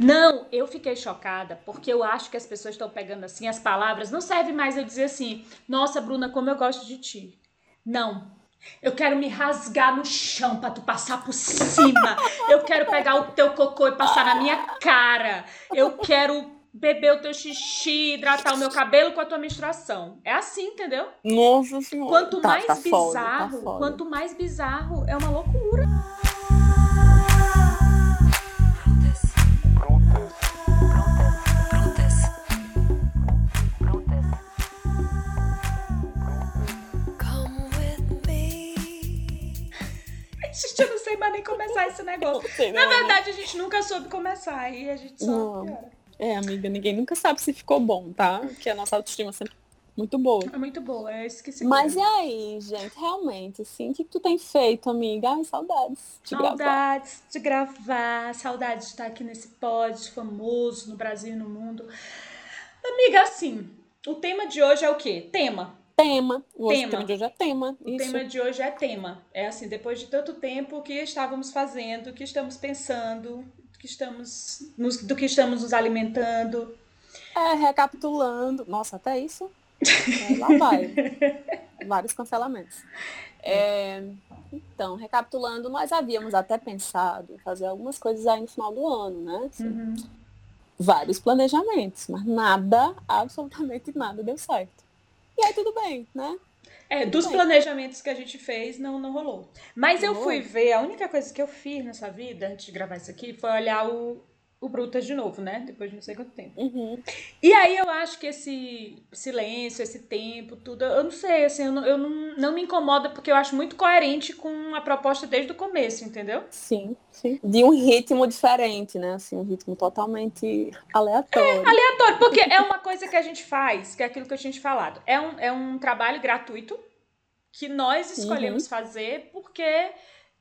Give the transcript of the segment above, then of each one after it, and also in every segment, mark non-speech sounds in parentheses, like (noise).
Não, eu fiquei chocada porque eu acho que as pessoas estão pegando assim as palavras. Não serve mais eu dizer assim, nossa, Bruna, como eu gosto de ti. Não. Eu quero me rasgar no chão para tu passar por cima. Eu quero pegar o teu cocô e passar na minha cara. Eu quero beber o teu xixi, hidratar o meu cabelo com a tua menstruação. É assim, entendeu? Nossa senhora. Quanto Tá- mais tá foda, bizarro, tá foda. quanto mais bizarro, é uma loucura. (laughs) Gente, eu não sei mais nem começar esse negócio. (laughs) Na não, verdade, a gente nunca soube começar e a gente só. É, amiga, ninguém nunca sabe se ficou bom, tá? Porque a nossa autoestima é sempre muito boa. É muito boa, é se Mas e aí, gente, realmente, assim, o que, que tu tem feito, amiga? Ai, saudades de gravar. Saudades de gravar, saudades de estar aqui nesse pod famoso no Brasil e no mundo. Amiga, assim, o tema de hoje é o quê? Tema. Tema. Hoje, Tema. O tema de hoje é tema. O Isso. tema de hoje é tema. É assim, depois de tanto tempo, o que estávamos fazendo, o que estamos pensando, do que estamos nos, do que estamos nos alimentando. É, recapitulando. Nossa, até isso. É, lá vai. (laughs) Vários cancelamentos. É, então, recapitulando, nós havíamos até pensado em fazer algumas coisas aí no final do ano, né? Assim, Uhum. Vários planejamentos, mas nada, absolutamente nada deu certo. E aí tudo bem, né? É, Tudo dos bem. planejamentos que a gente fez, não, não rolou. Mas eu Não fui rolou? ver, a única coisa que eu fiz nessa vida, antes de gravar isso aqui, foi olhar o, o Brutas de novo, né? Depois de não sei quanto tempo. Uhum. E aí eu acho que esse silêncio, esse tempo, tudo, eu não sei, assim, eu não, eu não, não me incomoda porque eu acho muito coerente com a proposta desde o começo, entendeu? Sim, sim. De um ritmo diferente, né? Assim, um ritmo totalmente aleatório. Aleatório, porque é uma coisa que a gente faz, que é aquilo que eu tinha te falado. É um, é um trabalho gratuito que nós escolhemos fazer porque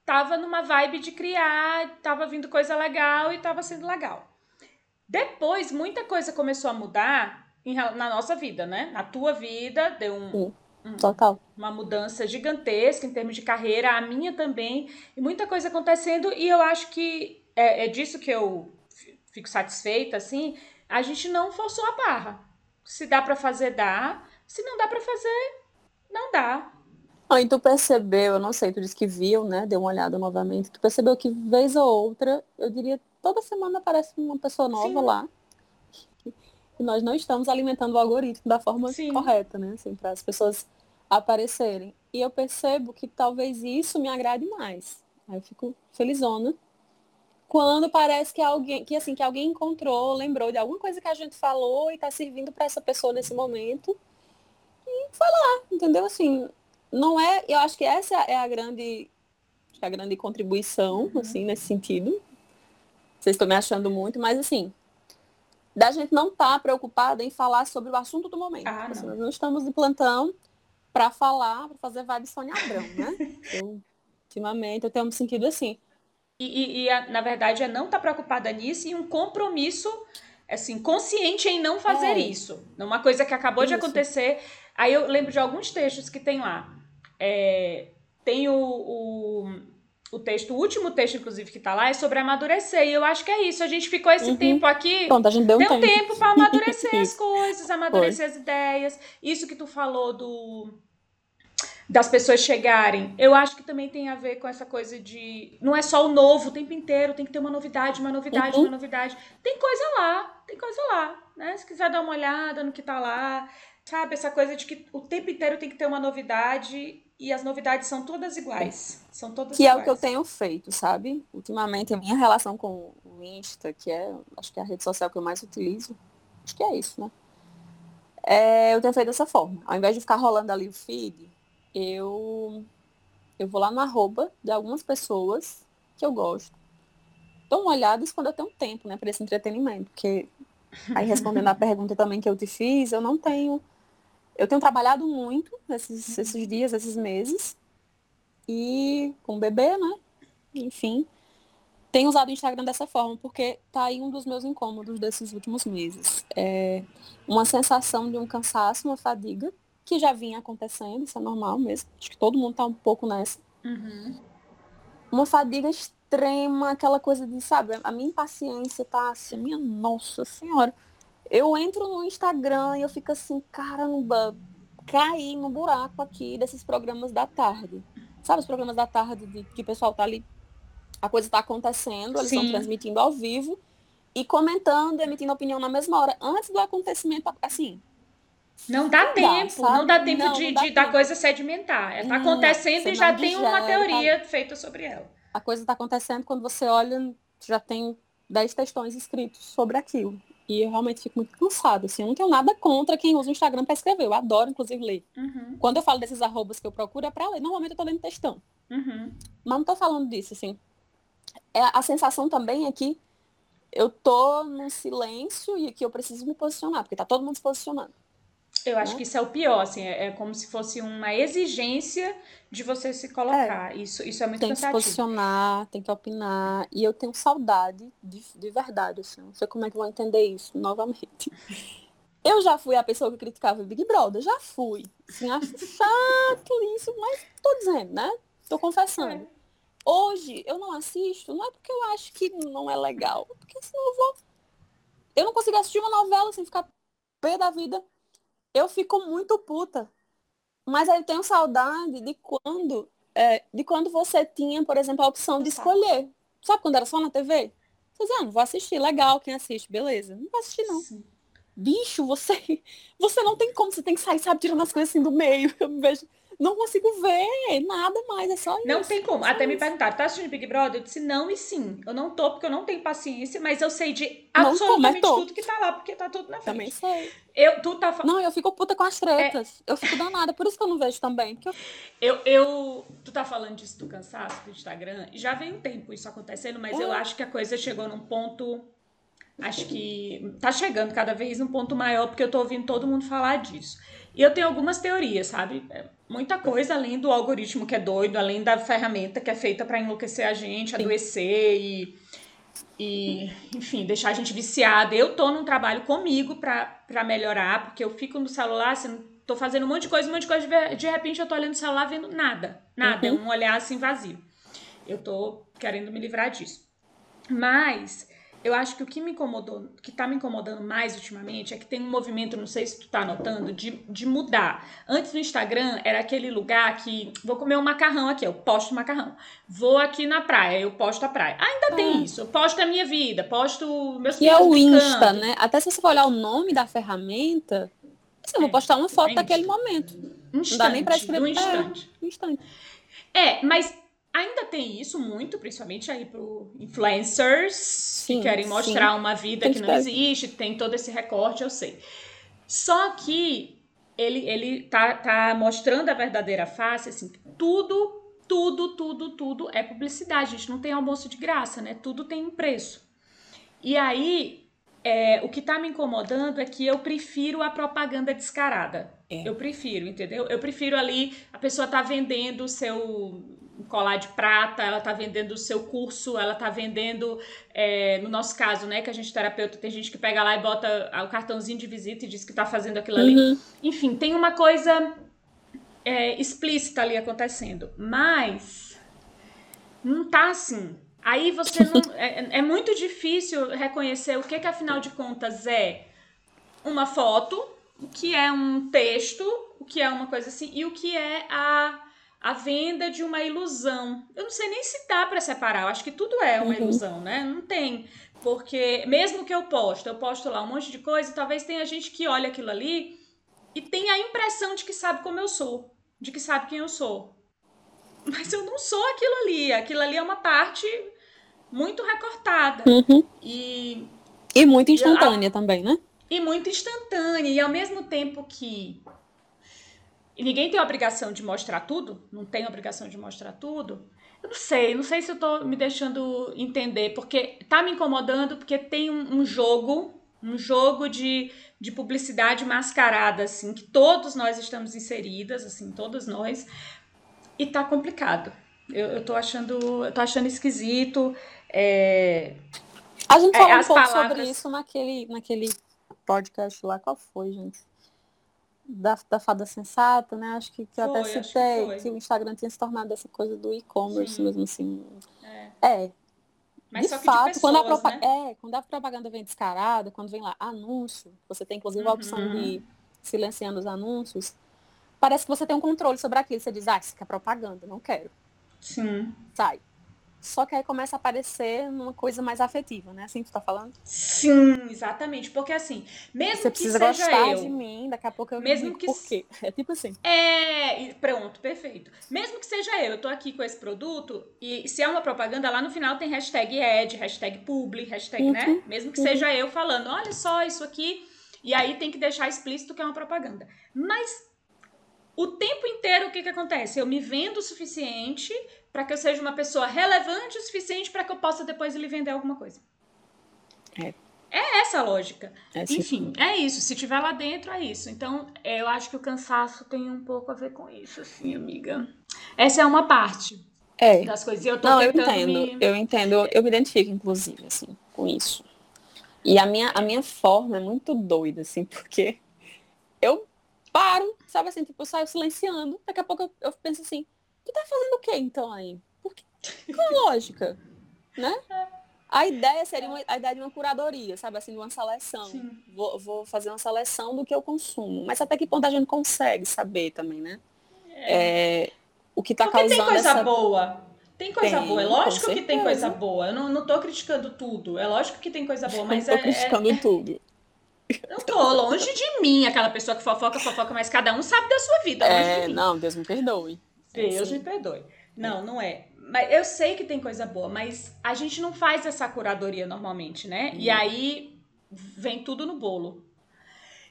tava numa vibe de criar, tava vindo coisa legal e tava sendo legal. Depois, muita coisa começou a mudar em na nossa vida, né? Na tua vida, deu um, Total. uma mudança gigantesca em termos de carreira, a minha também, e muita coisa acontecendo, e eu acho que é, é disso que eu fi- fico satisfeita, assim, a gente não forçou a barra. Se dá pra fazer, dá. Se não dá pra fazer, não dá. Ah, e tu percebeu, eu não sei, tu disse que viu, né? Deu uma olhada novamente. Tu percebeu que vez ou outra, eu diria, toda semana aparece uma pessoa nova Sim. lá. E nós não estamos alimentando o algoritmo da forma Sim. correta, né? Assim, para as pessoas aparecerem. E eu percebo que talvez isso me agrade mais. Aí eu fico felizona. Quando parece que alguém, que assim, que alguém encontrou, lembrou de alguma coisa que a gente falou e está servindo para essa pessoa nesse momento. E foi lá, entendeu? Assim, não é, eu acho que essa é a grande, a grande contribuição, assim, nesse sentido. Vocês estão me achando muito, mas assim, da gente não estar preocupada em falar sobre o assunto do momento. Ah, Assim, não. nós não estamos de plantão para falar, para fazer vibe Sônia Abrão, né? (laughs) Eu, ultimamente, eu tenho me sentido assim. E, e- e, a- na verdade, é não estar preocupada nisso e um compromisso, assim, consciente em não fazer É. isso. Uma coisa que acabou de Isso. acontecer. Aí eu lembro de alguns textos que tem lá. É, tem o, o, o texto, o último texto, inclusive, que tá lá, é sobre amadurecer. E eu acho que é isso. A gente ficou esse Uhum. tempo aqui. Pronto, a gente deu um Deu tempo. tempo para amadurecer (laughs) as coisas, amadurecer as ideias. Isso que tu falou do das pessoas chegarem, eu acho que também tem a ver com essa coisa de não é só o novo o tempo inteiro, tem que ter uma novidade, uma novidade, Uhum. uma novidade. Tem coisa lá, tem coisa lá, né? Se quiser dar uma olhada no que tá lá, sabe essa coisa de que o tempo inteiro tem que ter uma novidade e as novidades são todas iguais, são todas Que é iguais. o que eu tenho feito, sabe? Ultimamente, a minha relação com o Insta, que é, acho que é a rede social que eu mais utilizo, acho que é isso, né? É, eu tenho feito dessa forma. Ao invés de ficar rolando ali o feed, eu, eu vou lá no arroba de algumas pessoas que eu gosto. Dou uma olhada quando eu tenho tempo, né, para esse entretenimento. Porque, aí respondendo a (laughs) pergunta também que eu te fiz, eu não tenho. Eu tenho trabalhado muito nesses, esses dias, esses meses e com o bebê, né? Enfim, tenho usado o Instagram dessa forma, porque tá aí um dos meus incômodos desses últimos meses. É uma sensação de um cansaço, uma fadiga, que já vinha acontecendo, isso é normal mesmo. Acho que todo mundo tá um pouco nessa. Uhum. Uma fadiga extrema, aquela coisa de, sabe, a minha impaciência tá assim, minha nossa senhora. Eu entro no Instagram e eu fico assim, caramba, caí no buraco aqui desses programas da tarde. Sabe os programas da tarde de que o pessoal tá ali, a coisa tá acontecendo, eles estão transmitindo ao vivo e comentando, emitindo opinião na mesma hora, antes do acontecimento, assim, Não dá tempo, não dá tempo Não, de, não dá de da tempo. coisa sedimentar. É, tá Não, acontecendo e já tem uma teoria feita sobre ela. a coisa está acontecendo quando você olha, já tem 10 textões escritos sobre aquilo. E eu realmente fico muito cansada, assim, eu não tenho nada contra quem usa o Instagram para escrever, eu adoro, inclusive, ler. Uhum, Quando eu falo desses arrobas que eu procuro, é para ler, normalmente eu tô lendo textão. uhum. Mas não tô falando disso, assim. É, a sensação também é que eu tô num silêncio e que eu preciso me posicionar, porque tá todo mundo se posicionando. Eu acho Né? que isso é o pior, assim, é, é como se fosse uma exigência de você se colocar. Isso, isso é muito Tem que se cansativo. posicionar, tem que opinar. E eu tenho saudade de, de verdade, assim. Não sei como é que vão entender isso novamente. Eu já fui a pessoa que criticava o Big Brother, já fui. Assim, acho chato isso, mas tô dizendo, né? Tô confessando. Hoje eu não assisto, não é porque eu acho que não é legal, é porque senão eu vou. Eu não consigo assistir uma novela sem ficar pé da vida. Eu fico muito puta. Mas aí eu tenho saudade de quando, é, de quando você tinha, por exemplo, a opção de escolher. Sabe quando era só na TV? Você dizia, ah, não vou assistir, legal, quem assiste, beleza. Não vou assistir, não. Sim. Bicho, você, (laughs) você não tem como, você tem que sair, sabe, tirando as coisas assim do meio. (laughs) Eu me vejo, não consigo ver nada mais, é só isso. Não tem como. Até me perguntaram, tá assistindo Big Brother? Eu disse não e sim. Eu não tô porque eu não tenho paciência, mas eu sei de Não tô, absolutamente mas tô. tudo que tá lá, porque tá tudo na frente. Também sei. Eu, tu tá. Não, eu fico puta com as tretas. Eu fico danada, por isso que eu não vejo também. Eu Eu, eu, tu tá falando disso do cansaço do Instagram, já vem um tempo isso acontecendo, mas eu É. acho que a coisa chegou num ponto, acho que tá chegando cada vez num ponto maior, porque eu tô ouvindo todo mundo falar disso. E eu tenho algumas teorias, sabe? Muita coisa além do algoritmo que é doido, além da ferramenta que é feita pra enlouquecer a gente, adoecer e, e, enfim, deixar a gente viciada. Eu tô num trabalho comigo pra pra melhorar, porque eu fico no celular, assim, tô fazendo um monte de coisa, um monte de coisa, de repente eu tô olhando o celular vendo nada, nada, é um olhar assim vazio. Eu tô querendo me livrar disso. Mas eu acho que o que me incomodou, que tá me incomodando mais ultimamente é que tem um movimento, não sei se tu tá notando, de, de mudar. Antes no Instagram era aquele lugar que vou comer um macarrão aqui, eu posto macarrão. Vou aqui na praia, eu posto a praia. Ainda tem isso, eu posto a minha vida, posto meus Que é o. Insta, né? Até se você for olhar o nome da ferramenta, assim, eu vou É, postar uma foto é daquele momento. Instante, Não dá nem pra escrever. do instante. É, um instante. É, mas ainda tem isso muito, principalmente aí pro influencers Sim, que querem sim. mostrar uma vida Tem que não existe, tem todo esse recorte, eu sei. Só que ele, ele tá, tá mostrando a verdadeira face, assim, tudo, tudo, tudo, tudo é publicidade. A gente não tem almoço de graça, né? Tudo tem um preço. E aí, é, o que tá me incomodando é que eu prefiro a propaganda descarada. É. Eu prefiro, entendeu? Eu prefiro ali, a pessoa tá vendendo o seu colar de prata, ela tá vendendo o seu curso, ela tá vendendo, é, no nosso caso, né, que a gente é terapeuta, tem gente que pega lá e bota o cartãozinho de visita e diz que tá fazendo aquilo ali. Uhum. Enfim, tem uma coisa é, explícita ali acontecendo, mas não tá assim. Aí você não. (laughs) É, é muito difícil reconhecer o que, que afinal de contas é uma foto, o que é um texto, o que é uma coisa assim, e o que é a, a venda de uma ilusão. Eu não sei nem se dá pra separar, eu acho que tudo é uma Uhum. ilusão, né? Não tem. Porque mesmo que eu posto, eu posto lá um monte de coisa, e talvez tenha gente que olha aquilo ali e tem a impressão de que sabe como eu sou, de que sabe quem eu sou. Mas eu não sou aquilo ali. Aquilo ali é uma parte muito recortada. Uhum. E, E muito instantânea também, né? e muito instantânea. E ao mesmo tempo que. E ninguém tem a obrigação de mostrar tudo, não tem a obrigação de mostrar tudo. Eu não sei, não sei se eu tô me deixando entender, porque tá me incomodando, porque tem um, um jogo, um jogo de, de publicidade mascarada, assim, que todos nós estamos inseridas, assim, todos nós, e tá complicado. Eu, eu tô achando, eu tô achando esquisito. É, A gente É, falou um as pouco palavras- sobre isso naquele, naquele podcast lá. Qual foi, gente? Da, da fada sensata, né? Acho que, que eu Foi, até que citei foi. que, o Instagram tinha se tornado essa coisa do e-commerce mesmo assim. é. É, Mas de que fato, de quando, a pessoas, propa- né? é, quando a propaganda vem descarada, quando vem lá anúncio, você tem inclusive a opção Uhum. de silenciando os anúncios, parece que você tem um controle sobre aquilo. Você diz, ah, isso aqui é propaganda, não quero. Sim. Sai. Só que aí começa a aparecer numa coisa mais afetiva, né? Assim que tu tá falando? Sim, exatamente. Porque assim, mesmo Você que seja gostar eu. de mim, daqui a pouco eu Mesmo que por quê. (laughs) É tipo assim. É, pronto, perfeito. Mesmo que seja eu, eu tô aqui com esse produto e se é uma propaganda, lá no final tem hashtag ad, hashtag publi, hashtag, Uhum, né? Mesmo que uhum. seja eu falando, olha só isso aqui, e aí tem que deixar explícito que é uma propaganda. Mas o tempo inteiro o que que acontece? Eu me vendo o suficiente para que eu seja uma pessoa relevante o suficiente para que eu possa depois lhe vender alguma coisa. É. É essa a lógica. É. Enfim, é isso. Se tiver lá dentro, é isso. Então, é, eu acho que o cansaço tem um pouco a ver com isso, assim, amiga. Essa é uma parte É. das coisas. Eu tô Não, eu entendo, me... eu entendo, eu me identifico, inclusive, assim, com isso. E a minha, a minha forma é muito doida, assim, (laughs) porque eu paro, sabe assim, tipo, eu saio silenciando, daqui a pouco eu, eu penso assim, tu tá fazendo o quê então aí? Por que? Qual a lógica? Né? A ideia seria uma, a ideia de uma curadoria, sabe assim, de uma seleção. Vou, vou fazer uma seleção do que eu consumo. Mas até que ponto a gente consegue saber também, né? É, o que tá Porque tem causando coisa essa... boa. Tem coisa Tem, boa. É lógico que tem coisa boa. Eu não, não tô criticando tudo. É lógico que tem coisa boa, (laughs) mas Não é, tô criticando tudo. É- Não tô longe de mim, aquela pessoa que fofoca, fofoca, mas cada um sabe da sua vida. Longe É, de não, Deus me perdoe. É, Deus sim. me perdoe. Não, não é. Mas eu sei que tem coisa boa, mas a gente não faz essa curadoria normalmente, né? E Hum. aí vem tudo no bolo.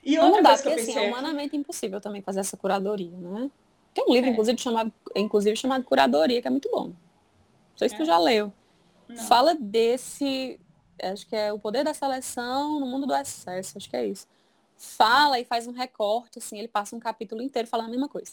E Não outra dá, coisa que eu porque assim, pensei é aqui- humanamente impossível também fazer essa curadoria, né? Tem um livro, É. inclusive, chamado, inclusive, chamado Curadoria, que é muito bom. Não sei se tu É? já leu. Não. Fala desse, acho que é o poder da seleção no mundo do excesso, acho que é isso. Fala e faz um recorte, assim, ele passa um capítulo inteiro falando a mesma coisa.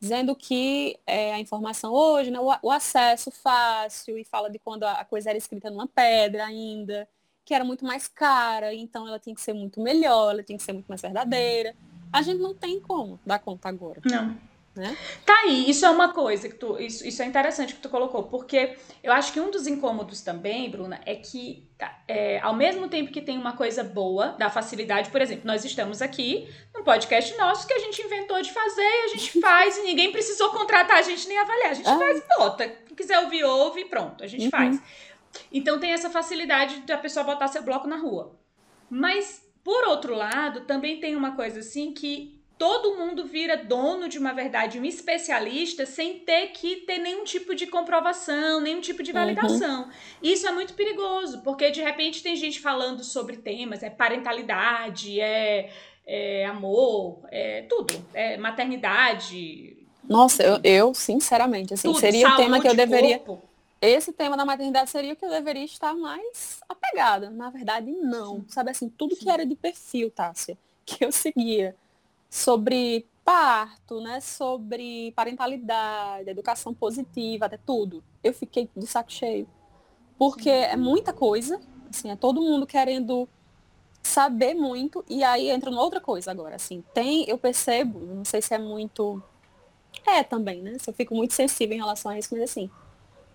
Dizendo que é, a informação hoje, né, o, o acesso fácil, e fala de quando a, a coisa era escrita numa pedra ainda, que era muito mais cara, então ela tinha que ser muito melhor, ela tinha que ser muito mais verdadeira. A gente não tem como dar conta agora, Não. Né? Tá aí, isso é uma coisa que tu. Isso, isso é interessante que tu colocou, porque eu acho que um dos incômodos também, Bruna, é que tá, é, ao mesmo tempo que tem uma coisa boa da facilidade, por exemplo, nós estamos aqui num podcast nosso que a gente inventou de fazer e a gente (laughs) faz e ninguém precisou contratar a gente nem avaliar. A gente Ah. faz e bota. Quem quiser ouvir, ouve e pronto, a gente Uhum. faz. Então tem essa facilidade da pessoa botar seu bloco na rua. Mas, por outro lado, também tem uma coisa assim que todo mundo vira dono de uma verdade, um especialista, sem ter que ter nenhum tipo de comprovação, nenhum tipo de validação. Isso é muito perigoso, porque de repente tem gente falando sobre temas, é parentalidade, é, é amor, é tudo, é maternidade, Nossa, eu, eu, sinceramente, assim, tudo, seria o tema que eu deveria. corpo. Esse tema da maternidade seria o que eu deveria estar mais apegada. Na verdade, não. Sabe assim, tudo que era de perfil, Tássia, que eu seguia sobre parto, né? Sobre parentalidade, educação positiva, até tudo. Eu fiquei de saco cheio. Porque é muita coisa, assim, é todo mundo querendo saber muito, e aí entra uma outra coisa agora, assim, tem, eu percebo, não sei se é muito. É também, né? Se eu fico muito sensível em relação a isso, mas assim,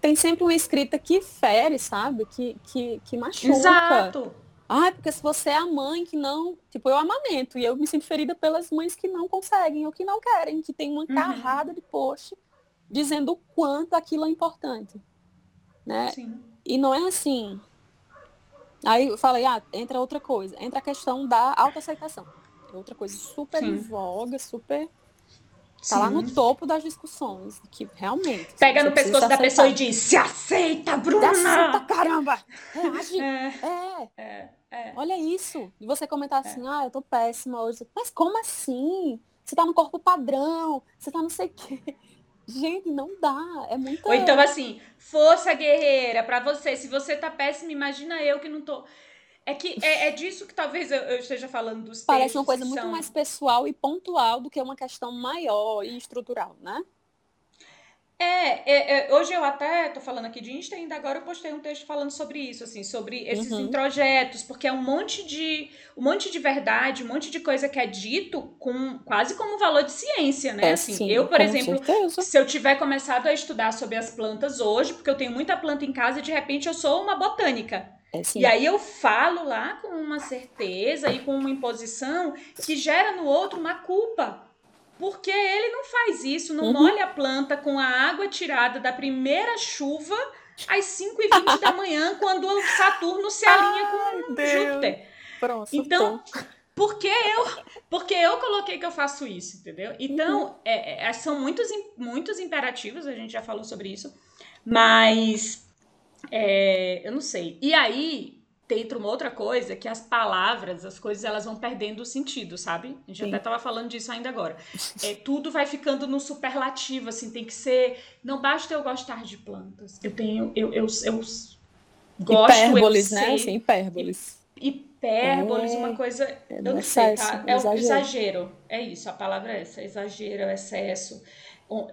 tem sempre uma escrita que fere, sabe? Que, que, que machuca. Exato. Ai, porque se você é a mãe que não. Tipo, eu amamento e eu me sinto ferida pelas mães que não conseguem ou que não querem, que tem uma Uhum. carrada de post dizendo o quanto aquilo é importante. Né? Sim. E não é assim. Aí eu falei, ah, entra outra coisa. Entra a questão da autoaceitação. É outra coisa super em Sim. voga, super. Tá lá no Sim. topo das discussões. Que realmente. Pega no pescoço se da pessoa e diz: se aceita, Aceita, Bruna! caramba! Reage! É, É, é, é. olha isso. E você comentar assim, ah, eu tô péssima hoje. Mas como assim? Você tá no corpo padrão, você tá não sei o quê. Gente, não dá. É muita. Ou então assim, força guerreira pra você. Se você tá péssima, imagina eu que não tô. É que é, é disso que talvez eu, eu esteja falando dos Parece textos uma coisa que muito são- mais pessoal e pontual do que uma questão maior e estrutural, né? É, é, é, hoje eu até tô falando aqui de Insta, ainda agora eu postei um texto falando sobre isso, assim, sobre esses Uhum. introjetos, porque é um monte de um monte de verdade, um monte de coisa que é dito com quase como valor de ciência, né? É, assim, sim, eu, por exemplo, certeza. se eu tiver começado a estudar sobre as plantas hoje, porque eu tenho muita planta em casa e de repente eu sou uma botânica. É. E aí eu falo lá com uma certeza e com uma imposição que gera no outro uma culpa. Porque ele não faz isso, não Uhum. molha a planta com a água tirada da primeira chuva às 5h20 da manhã, quando o Saturno se alinha com Deus. Júpiter. Pronto, Então, surtou. Porque eu, porque eu coloquei que eu faço isso, entendeu? Então, é- é- são muitos, muitos imperativos, a gente já falou sobre isso, mas é, eu não sei. E aí, entra uma outra coisa, que as palavras, as coisas, elas vão perdendo o sentido, sabe? A gente Sim. até tava falando disso ainda agora. É, tudo vai ficando no superlativo, assim, tem que ser... Não basta eu gostar de plantas. Eu tenho... Eu, eu, eu gosto, hipérboles, eu né? sei, Assim, hipérboles. hipérboles, É, uma coisa. é eu não sei, excesso, tá? do É o exagero. exagero. É isso, a palavra é essa. Exagero, excesso. Um,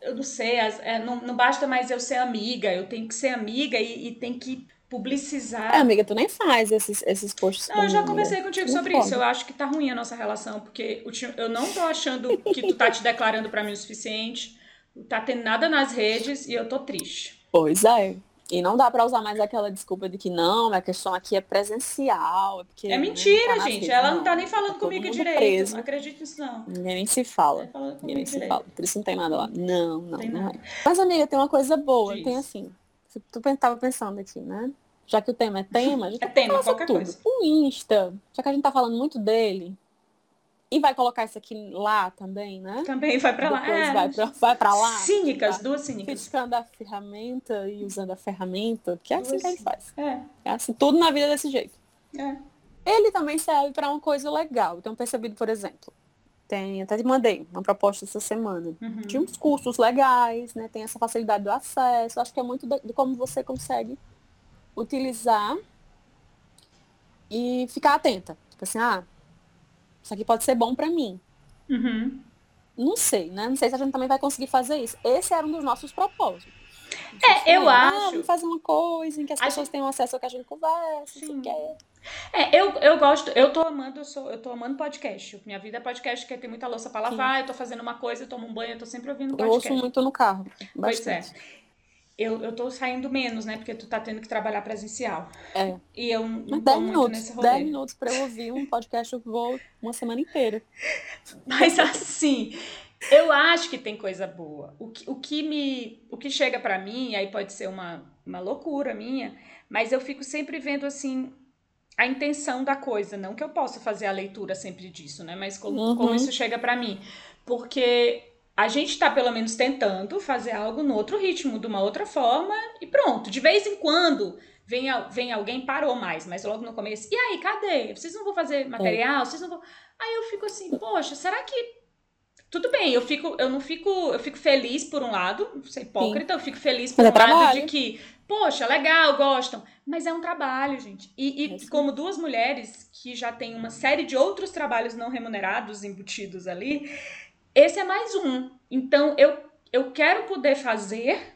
Eu não sei, as- é, não, não basta mais eu ser amiga, eu tenho que ser amiga e, e tem que publicizar. É, amiga, tu nem faz esses, esses posts. Não, eu já conversei mulher. contigo Não sobre pode. isso. Eu acho que tá ruim a nossa relação, porque eu não tô achando que tu tá te declarando pra mim o suficiente. Tá tendo nada nas redes e eu tô triste. Pois é. E não dá pra usar mais aquela desculpa de que não, a questão aqui é presencial. É, É né, mentira, tá gente. Ela não tá nem falando tá comigo direito. preso. Não acredito nisso, não. Ninguém nem se fala. tá Ninguém nem se fala. Por isso não tem nada lá. Não, não, Tem não nada. é. Mas, amiga, tem uma coisa boa. Diz. Tem assim. Tu tava pensando aqui, né? Já que o tema é tema, a gente É tema, qualquer tudo. coisa. O Insta, já que a gente tá falando muito dele, e vai colocar isso aqui lá também, né? Também vai pra lá. É, vai, pra, vai pra lá. Cínicas, tá? duas cínicas. Criticando a ferramenta e usando a ferramenta, que é assim Duas que ele faz. É, É assim, tudo na vida é desse jeito. é. Ele também serve para uma coisa legal. Eu tenho percebido, por exemplo, tem, até te mandei uma proposta essa semana Uhum. de uns cursos legais, né? Tem essa facilidade do acesso. Acho que é muito de, de como você consegue utilizar e ficar atenta. Tipo assim, ah, isso aqui pode ser bom para mim. Uhum. Não sei, né? Não sei se a gente também vai conseguir fazer isso. Esse era um dos nossos propósitos. É, eu Ah, acho- vamos fazer uma coisa em que as A pessoas tenham acesso ao que a gente conversa, Sim. quê. É, eu, eu gosto, eu tô amando, eu, sou, eu tô amando podcast. Minha vida é podcast, porque tem muita louça pra lavar, eu tô fazendo uma coisa, eu tomo um banho, eu tô sempre ouvindo Eu ouço podcast. muito no carro. Pois é. Eu, eu tô saindo menos, né? Porque tu tá tendo que trabalhar presencial. É. E eu não tô 10 muito minutos, nesse rolê. 10 minutos pra eu ouvir um podcast, eu vou uma semana inteira. (laughs) Mas assim, eu acho que tem coisa boa. O que, o que me, o que chega pra mim, aí pode ser uma, uma loucura minha, mas eu fico sempre vendo assim a intenção da coisa, não que eu possa fazer a leitura sempre disso, né? Mas como, Uhum. como isso chega pra mim, porque a gente tá pelo menos tentando fazer algo no outro ritmo, de uma outra forma e pronto. De vez em quando vem, vem alguém parou mais, mas logo no começo. E aí, cadê? Vocês não vão fazer material? Vocês não vão Aí eu fico assim, poxa, será que tudo bem, eu fico, eu não fico, eu fico feliz por um lado, não ser hipócrita, eu fico feliz por Mas um é lado trabalho. de que, poxa, legal, gostam, mas é um trabalho, gente. E, e É sim. como duas mulheres que já têm uma série de outros trabalhos não remunerados embutidos ali, esse é mais um. Então eu, eu quero poder fazer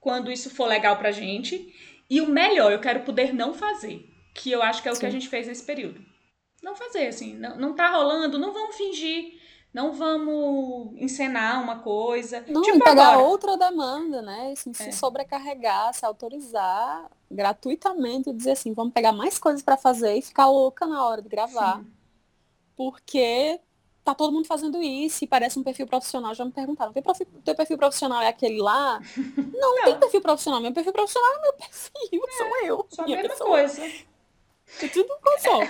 quando isso for legal pra gente, e o melhor, eu quero poder não fazer, que eu acho que é o que Sim. a gente fez nesse período. Não fazer, assim, não, não tá rolando, não vamos fingir, não vamos encenar uma coisa. Não, tipo pegar agora. outra demanda, né? Assim, se É. sobrecarregar, se autorizar gratuitamente e dizer assim, vamos pegar mais coisas pra fazer e ficar louca na hora de gravar. Sim. Porque tá todo mundo fazendo isso e parece um perfil profissional. Já me perguntaram, teu perfil, teu perfil profissional é aquele lá? Não, (laughs) não tem perfil profissional. Meu perfil profissional é meu perfil, sou eu. Só a mesma pessoa. coisa. É tudo só.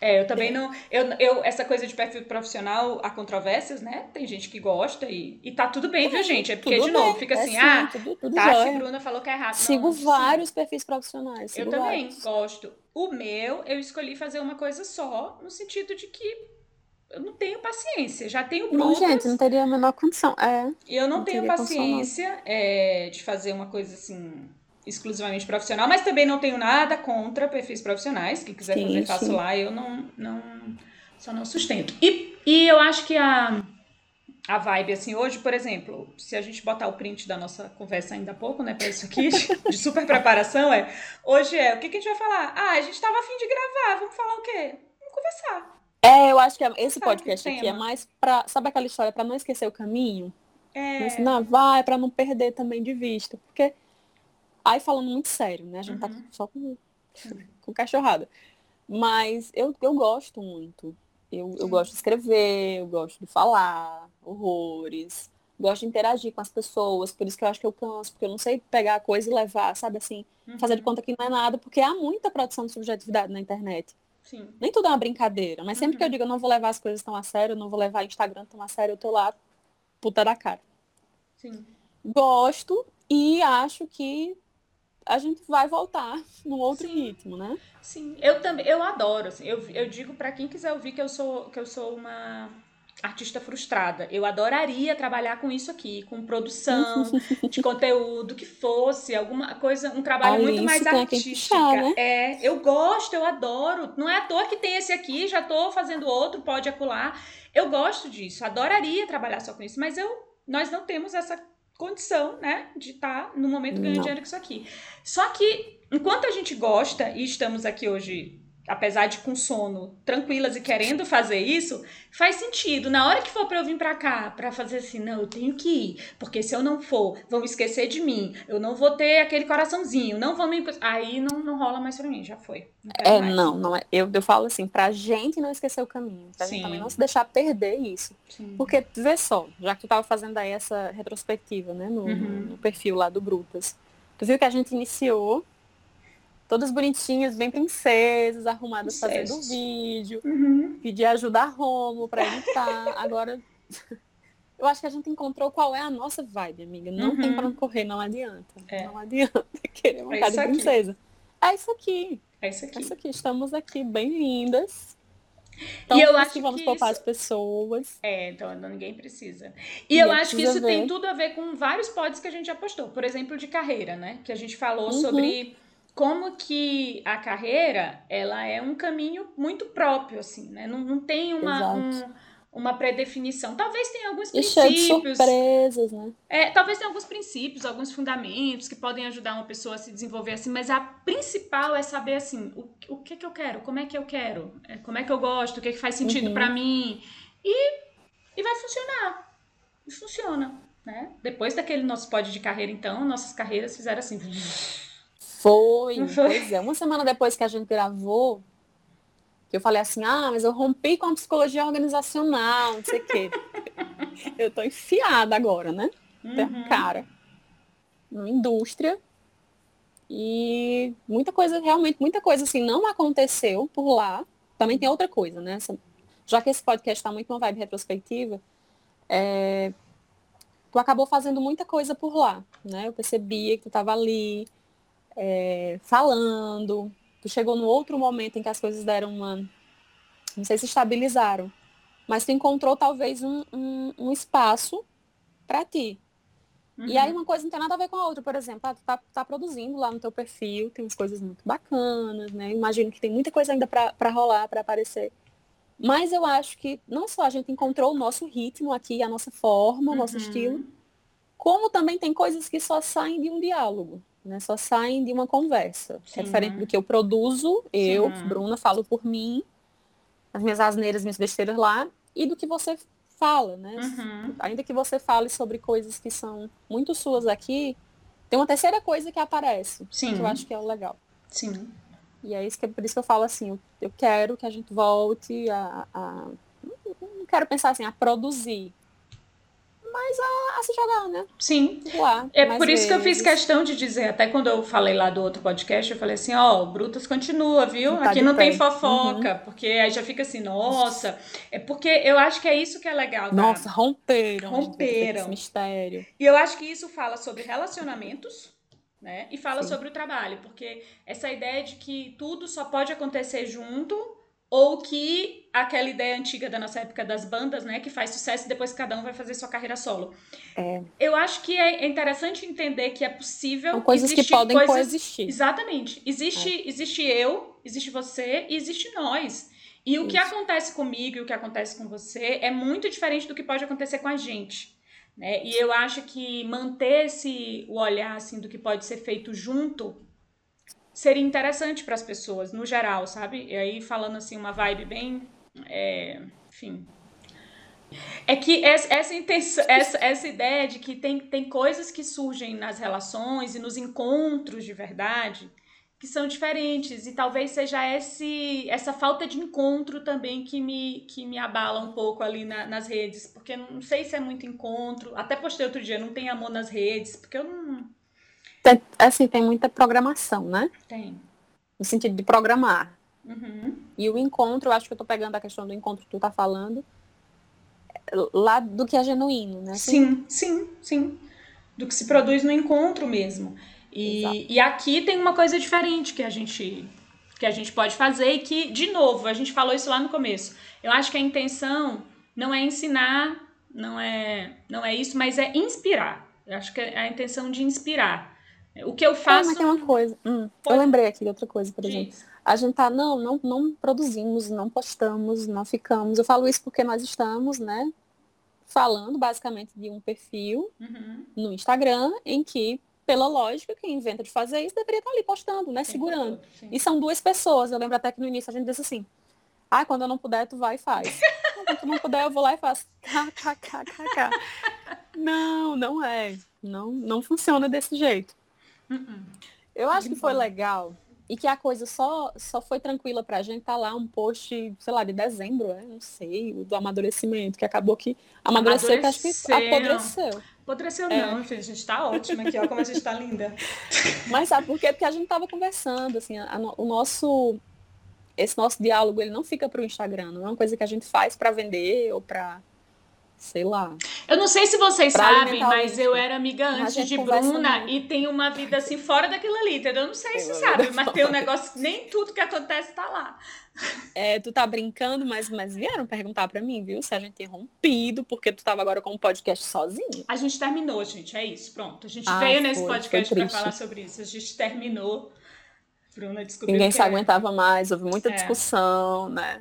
É, eu também não. Eu, eu, essa coisa de perfil profissional, há controvérsias, né? Tem gente que gosta e, e tá tudo bem, viu, gente? É porque, Tudo de novo, bem, fica é assim, sim, ah, tudo, tudo Tati jóia. e Bruna falou que é errado. Sigo Não, sim. vários perfis profissionais. Eu também vários. gosto. O meu, eu escolhi fazer uma coisa só, no sentido de que eu não tenho paciência. Já tenho Não, brutas gente, não teria a menor condição. É. e eu não, não tenho condição, não. paciência é, de fazer uma coisa assim exclusivamente profissional, mas também não tenho nada contra perfis profissionais. Quem quiser Sim, fazer, faço sim. lá. Eu não, não só não sustento. E, e eu acho que a a vibe, assim, hoje, por exemplo, se a gente botar o print da nossa conversa ainda há pouco, né, pra isso aqui, (laughs) de super preparação, é, hoje é, o que, que a gente vai falar? Ah, a gente tava afim de gravar, vamos falar o quê? Vamos conversar. É, eu acho que esse Sabe, podcast aqui é mais pra. Sabe aquela história pra não esquecer o caminho? É, Assim, não, vai, pra não perder também de vista. Porque. Aí falando muito sério, né? A gente tá Uhum. só com, com cachorrada. Mas eu, eu gosto muito. Eu, eu gosto de escrever, eu gosto de falar horrores, gosto de interagir com as pessoas, por isso que eu acho que eu canso, porque eu não sei pegar a coisa e levar, sabe assim, fazer de Uhum. conta que não é nada, porque há muita produção de subjetividade na internet. Sim, Nem tudo é uma brincadeira, mas sempre Uhum. que eu digo eu não vou levar as coisas tão a sério, não vou levar Instagram tão a sério, eu tô lá, puta da cara. sim. Gosto e acho que a gente vai voltar (laughs) num outro Sim. ritmo, né? Sim, eu também, eu adoro, assim, eu, eu digo pra quem quiser ouvir que eu sou, que eu sou uma artista frustrada. Eu adoraria trabalhar com isso aqui, com produção (laughs) de conteúdo, que fosse alguma coisa, um trabalho muito mais puxar, né? É, eu gosto, eu adoro. Não é à toa que tem esse aqui, já tô fazendo outro, pode acular. Eu gosto disso, adoraria trabalhar só com isso, mas eu, nós não temos essa condição, né, de estar no momento ganhando dinheiro com isso aqui. Só que enquanto a gente gosta e estamos aqui hoje, apesar de com sono, tranquilas e querendo fazer isso, faz sentido. Na hora que for pra eu vir pra cá, pra fazer assim, não, eu tenho que ir, porque se eu não for, vão esquecer de mim. Eu não vou ter aquele coraçãozinho, não vão me aí não, não rola mais pra mim, já foi. Não É, mais. não, não é. Eu, eu falo assim, pra gente não esquecer o caminho, pra Sim. gente também não se deixar perder isso. Sim. Porque, vê só, já que tu tava fazendo aí essa retrospectiva, né, no, Uhum. no perfil lá do Brutas, tu viu que a gente iniciou todas bonitinhas, bem princesas, arrumadas fazendo Sucesso. vídeo, Uhum. pedir ajuda a Romo pra editar. Agora, (laughs) eu acho que a gente encontrou qual é a nossa vibe, amiga. Não Uhum. tem pra onde correr, não adianta. É. Não adianta (laughs) querer uma É cara de aqui. princesa. É isso aqui. É isso É aqui. isso aqui. Estamos aqui bem lindas. E eu Então, acho que vamos que poupar isso- as pessoas. É, então ninguém precisa. E eu Ninguém acho que isso tem ver. tudo a ver com vários pods que a gente já postou. Por exemplo, de carreira, né? Que a gente falou Uhum. sobre como que a carreira, ela é um caminho muito próprio, assim, né? Não, não tem uma, um- uma predefinição. Talvez tenha alguns E cheio de princípios. surpresas, né? É, talvez tenha alguns princípios, alguns fundamentos que podem ajudar uma pessoa a se desenvolver assim, mas a principal é saber assim, o, o que que eu quero, como é que eu quero, é, como é que eu gosto, o que que faz sentido Uhum. pra mim e, e vai funcionar. E funciona, né? Depois daquele nosso pod de carreira, então, nossas carreiras fizeram assim. (laughs) Foi, Não foi? pois é. Uma semana depois que a gente gravou, que eu falei assim, ah, mas eu rompi com a psicologia organizacional, não sei o quê. (laughs) eu tô enfiada agora, né? Até Uhum. cara. Numa indústria. E muita coisa, realmente, muita coisa assim, não aconteceu por lá. Também tem outra coisa, né? Já que esse podcast está muito numa vibe retrospectiva, é, tu acabou fazendo muita coisa por lá, né? Eu percebia que tu estava ali, é, falando. Tu chegou no outro momento em que as coisas deram uma. Não sei se estabilizaram, mas tu encontrou talvez um, um, um espaço para ti. E Uhum. aí uma coisa não tem nada a ver com a outra, por exemplo, ah, tu tá, tá produzindo lá no teu perfil, tem umas coisas muito bacanas, né? Imagino que tem muita coisa ainda para rolar, para aparecer. Mas eu acho que não só a gente encontrou o nosso ritmo aqui, a nossa forma, o nosso Uhum. estilo, como também tem coisas que só saem de um diálogo, né? Só saem de uma conversa. É Sim. diferente do que eu produzo, eu, Sim. Bruna, falo por mim, as minhas asneiras, minhas besteiras lá, e do que você fala, né? Uhum. Ainda que você fale sobre coisas que são muito suas aqui, tem uma terceira coisa que aparece, Sim. que eu acho que é o legal. Sim. E é isso que, por isso que eu falo assim, eu, eu quero que a gente volte a, a- Não quero pensar assim, a produzir. Mas a, a se jogar, né? Sim. Lá. É mais por isso que eu fiz vezes. questão de dizer, até quando eu falei lá do outro podcast, eu falei assim, ó, o Brutus continua, viu? Tá Aqui não tem pé. Uhum. fofoca, porque aí já fica assim, nossa. É porque eu acho que é isso que é legal. da- Nossa, romperam. tem Romperam. Esse mistério. E eu acho que isso fala sobre relacionamentos, né? E fala Sim. sobre o trabalho, porque essa ideia de que tudo só pode acontecer junto, ou que aquela ideia antiga da nossa época das bandas, né? Que faz sucesso e depois cada um vai fazer sua carreira solo. É. Eu acho que é interessante entender que é possível. São coisas que podem coisas- coexistir. Exatamente. Existe, É. existe eu, existe você e existe nós. E o que Isso. acontece comigo e o que acontece com você é muito diferente do que pode acontecer com a gente. Né? E eu acho que manter esse, o olhar assim, do que pode ser feito junto seria interessante para as pessoas, no geral, sabe? E aí, falando assim, uma vibe bem. é, enfim. É que essa, essa, intenção, essa, essa ideia de que tem, tem coisas que surgem nas relações e nos encontros de verdade que são diferentes. E talvez seja esse, essa falta de encontro também que me, que me abala um pouco ali na- nas redes. Porque não sei se é muito encontro. Até postei outro dia, não tem amor nas redes, porque eu não Tem- assim, tem muita programação, né? tenho. No sentido de programar. Uhum. E o encontro, eu acho que eu tô pegando a questão do encontro que tu tá falando, lá do que é genuíno, né? Sim, sim, sim. Do que se produz no encontro mesmo. Exato. E, e aqui tem uma coisa diferente que a gente que a gente pode fazer e que, de novo, a gente falou isso lá no começo. Eu acho que a intenção não é ensinar, não é, não é isso, mas é inspirar. Eu acho que é a intenção de inspirar. O que eu faço. mas tem uma coisa. hum, Pode- eu lembrei aqui de outra coisa, por exemplo. Diz. A gente tá, não, não, não produzimos, não postamos, não ficamos. Eu falo isso porque nós estamos, né, falando basicamente de um perfil Uhum. no Instagram em que, pela lógica, quem inventa de fazer isso deveria estar ali postando, né, segurando. Sim. E são duas pessoas. Eu lembro até que no início a gente disse assim, ah, quando eu não puder, tu vai e faz. (laughs) Quando tu não puder, eu vou lá e faço. KKKKK. Não, não é. Não, não funciona desse jeito. Eu acho que foi legal e que a coisa só, só foi tranquila pra gente. Tá lá um post, sei lá, de dezembro, é? não sei, o do amadurecimento, que acabou que amadureceu, que acho que apodreceu. Apodreceu É. não, filho. A gente tá ótima aqui, ó, como a gente tá linda. (laughs) Mas sabe por quê? Porque a gente tava conversando, assim, a no- o nosso esse nosso diálogo, ele não fica pro Instagram, não é uma coisa que a gente faz pra vender ou pra sei lá. Eu não sei se vocês Pra sabem, o mas eu era amiga antes de Bruna muito. e tenho uma vida assim fora daquilo ali, entendeu? Eu não sei se Eu sabe, mas tem um negócio, nem tudo que acontece tá lá. É, tu tá brincando, mas, mas vieram perguntar pra mim, viu? Se a gente tinha rompido, porque tu tava agora com um podcast sozinho. A gente terminou, gente, é isso, pronto. A gente veio nesse foi, foi podcast triste. falar sobre isso. A gente terminou. Bruna descobriu Ninguém se é- aguentava mais, houve muita É. discussão, né?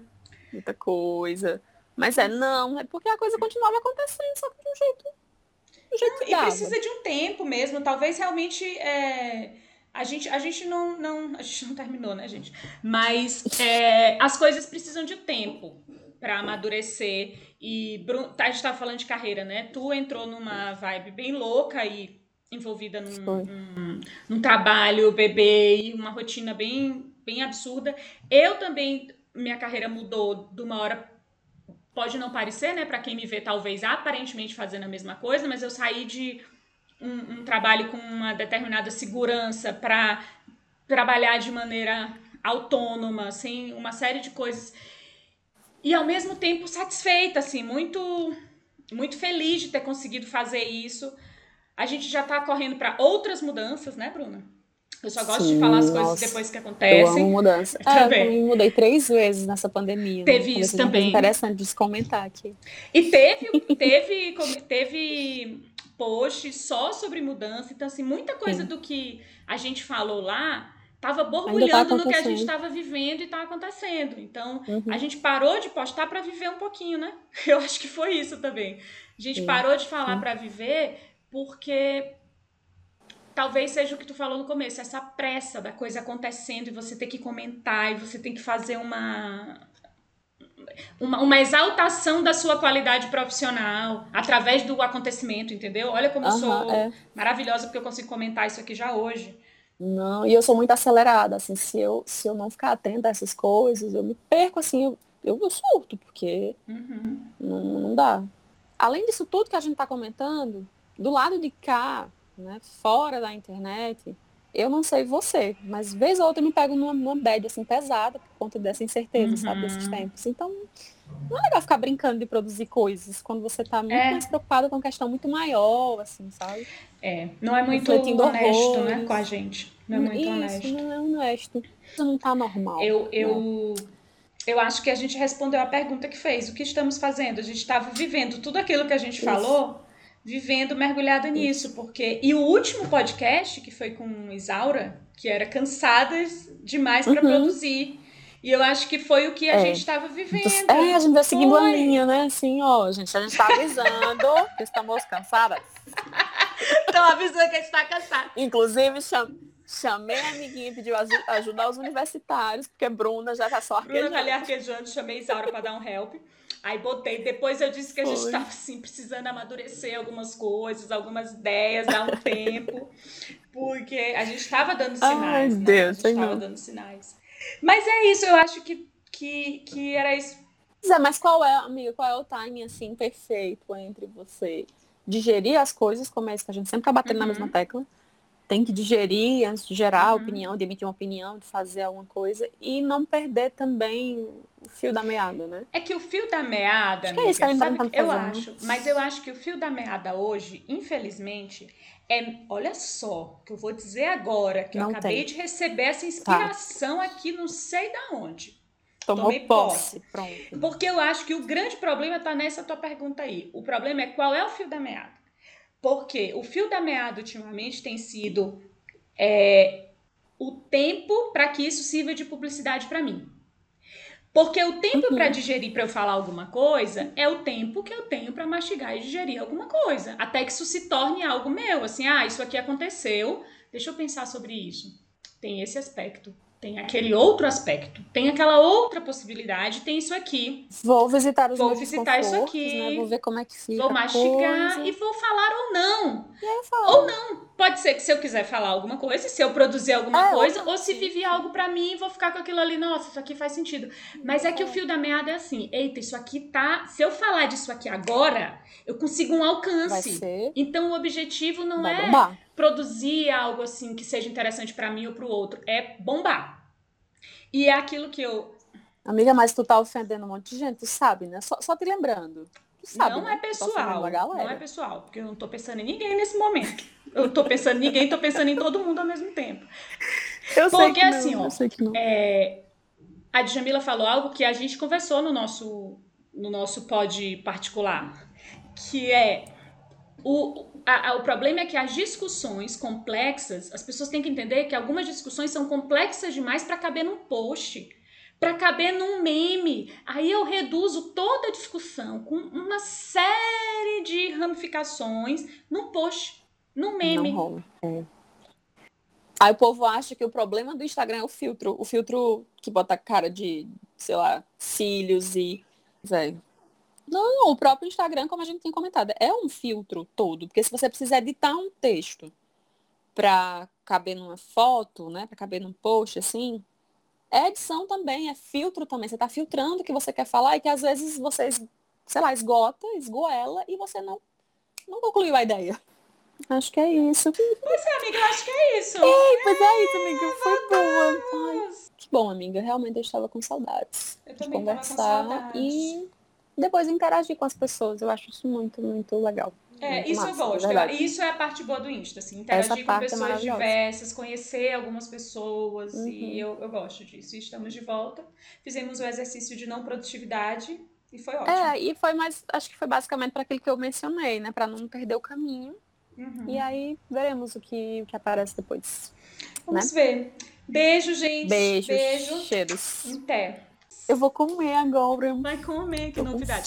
Muita coisa. Mas é, não, é porque a coisa continuava acontecendo, só que de um jeito. De um jeito que E precisa de um tempo mesmo. Talvez realmente é, a gente, a gente não, não. A gente não terminou, né, gente? Mas é, as coisas precisam de tempo para amadurecer. E Bru- tá, a gente tava falando de carreira, né? Tu entrou numa vibe bem louca e envolvida num, num, num trabalho, bebê e uma rotina bem, bem absurda. Eu também, minha carreira mudou de uma hora pode não parecer, né, para quem me vê talvez aparentemente fazendo a mesma coisa, mas eu saí de um, um trabalho com uma determinada segurança para trabalhar de maneira autônoma, sem uma série de coisas e ao mesmo tempo satisfeita, assim, muito muito feliz de ter conseguido fazer isso. A gente já tá correndo para outras mudanças, né, Bruna? Eu só gosto de Sim, falar as coisas nossa. depois que Eu amo acontecem. mudança. (laughs) Eu eu também. também mudei três vezes nessa pandemia. Teve né? isso também. Interessante de comentar aqui. E teve, teve, teve post só sobre mudança. Então, assim, muita coisa Sim. do que a gente falou lá tava tá borbulhando no que a gente estava vivendo e tá acontecendo. Então, Uhum. a gente parou de postar para viver um pouquinho, né? (laughs) Eu acho que foi isso também. A gente Sim, parou de falar para viver porque talvez seja o que tu falou no começo, essa pressa da coisa acontecendo e você ter que comentar e você tem que fazer uma uma, uma exaltação da sua qualidade profissional através do acontecimento, entendeu? Olha como eu sou é. maravilhosa porque eu consigo comentar isso aqui já hoje. Não, e eu sou muito acelerada, assim, se eu, se eu não ficar atenta a essas coisas, eu me perco, assim, eu, eu, eu surto, porque Uhum. não, não dá. Além disso tudo que a gente está comentando, do lado de cá, né, fora da internet, eu não sei você, mas vez ou outra eu me pego numa, numa bad assim pesada por conta dessa incerteza, sabe, Uhum. desses tempos. Então, não é legal ficar brincando de produzir coisas quando você tá muito É. mais preocupada com uma questão muito maior, assim, sabe? É, não é muito honesto, né, horrores. com a gente. Não é muito Isso, honesto. não é honesto. Isso não tá normal. Eu, eu, eu acho que a gente respondeu a pergunta que fez. O que estamos fazendo? A gente estava vivendo tudo aquilo que a gente Isso. falou, vivendo mergulhada nisso, porque e o último podcast que foi com Isaura, que era cansadas demais para Uhum. produzir. E eu acho que foi o que a É. gente estava vivendo. É, a gente vai seguindo a Foi. linha, né? Assim, ó, gente, a gente tá avisando que estamos cansadas. (laughs) Então avisando que a gente tá cansado. Inclusive, cham- chamei a amiguinha e pediu aju- ajuda aos universitários, porque Bruna já tá só Bruna tá ali arquejando. arquejando, chamei Isaura pra dar um help. Aí botei, depois eu disse que a gente Foi. tava assim, precisando amadurecer algumas coisas, algumas ideias, dar um (laughs) tempo. Porque a gente tava dando Ai, sinais, né? Deus, a gente sei tava não. dando sinais. Mas é isso, eu acho que, que, que era isso. Zé, mas qual é, amiga, qual é o timing, assim, perfeito entre você digerir as coisas, como é isso que a gente sempre tá batendo na Uhum. mesma tecla, tem que digerir antes de gerar a Uhum. opinião, de emitir uma opinião, de fazer alguma coisa, e não perder também o fio da meada, né? É que o fio da meada, Acho que é isso que a gente tá sabe, tentando eu né? acho, mas eu acho que o fio da meada hoje, infelizmente, é, olha só, que eu vou dizer agora, que eu Não acabei tem. de receber essa inspiração aqui, não sei da onde. Tomou Tomei posse, pronto. Porque eu acho que o grande problema tá nessa tua pergunta aí. O problema é qual é o fio da meada. Porque o fio da meada ultimamente tem sido é, o tempo para que isso sirva de publicidade para mim. Porque o tempo Uhum. para digerir para eu falar alguma coisa é o tempo que eu tenho para mastigar e digerir alguma coisa, até que isso se torne algo meu, assim, ah, isso aqui aconteceu, deixa eu pensar sobre isso. Tem esse aspecto, tem aquele outro aspecto, tem aquela outra possibilidade, tem isso aqui. Vou visitar os Vou meus visitar isso aqui. né? Vou ver como é que fica Vou mastigar coisa. e vou falar ou não. Ou não. Pode ser que se eu quiser falar alguma coisa, se eu produzir alguma É, coisa, ou se viver algo pra mim, vou ficar com aquilo ali, nossa, isso aqui faz sentido. Mas é que o fio da meada é assim, eita, isso aqui tá, se eu falar disso aqui agora, eu consigo um alcance. ser, Então o objetivo não vai é bombar. Produzir algo assim que seja interessante pra mim ou pro outro, é bombar. E é aquilo que eu Amiga, mas tu tá ofendendo um monte de gente, tu sabe, né? Só, só te lembrando. Tu sabe, não né? é tá pessoal, não é pessoal, porque eu não tô pensando em ninguém nesse momento. Eu tô pensando em ninguém, tô pensando em todo mundo ao mesmo tempo. Eu sei Porque não, assim, ó, sei que não. É, a Djamila falou algo que a gente conversou no nosso, no nosso pod particular, que é o, a- a- o problema é que as discussões complexas, as pessoas têm que entender que algumas discussões são complexas demais para caber num post, para caber num meme. Aí eu reduzo toda a discussão com uma série de ramificações num post, num meme. Não. É. Aí o povo acha que o problema do Instagram é o filtro. O filtro que bota cara de, sei lá, cílios e. Velho. Não, o próprio Instagram, como a gente tem comentado, é um filtro todo. Porque se você precisa editar um texto pra caber numa foto, né? Pra caber num post, assim, é edição também, é filtro também. Você tá filtrando o que você quer falar e que às vezes você, sei lá, esgota, esgoela e você não, não concluiu a ideia. Acho que é isso. Amiga, eu acho que é isso. Pois é isso, amiga. Foi boa. Ai, que bom, amiga. Realmente eu estava com saudades Eu de também tava com conversar saudades. e depois interagir com as pessoas. Eu acho isso muito, muito legal. É, Muito isso massa, eu gosto. Eu- isso é a parte boa do Insta, assim, interagir com é pessoas maravilhosa. diversas, conhecer algumas pessoas, Uhum. e eu, eu gosto disso. E estamos de volta. Fizemos o exercício de não produtividade e foi ótimo. É, e foi mais, acho que foi basicamente para aquilo que eu mencionei, né? Para não perder o caminho. Uhum. E aí veremos o que, o que aparece depois. Vamos ver. Beijo, gente. Beijos, Beijo. cheiros. Até. Eu vou comer agora. Vai comer, que novidade.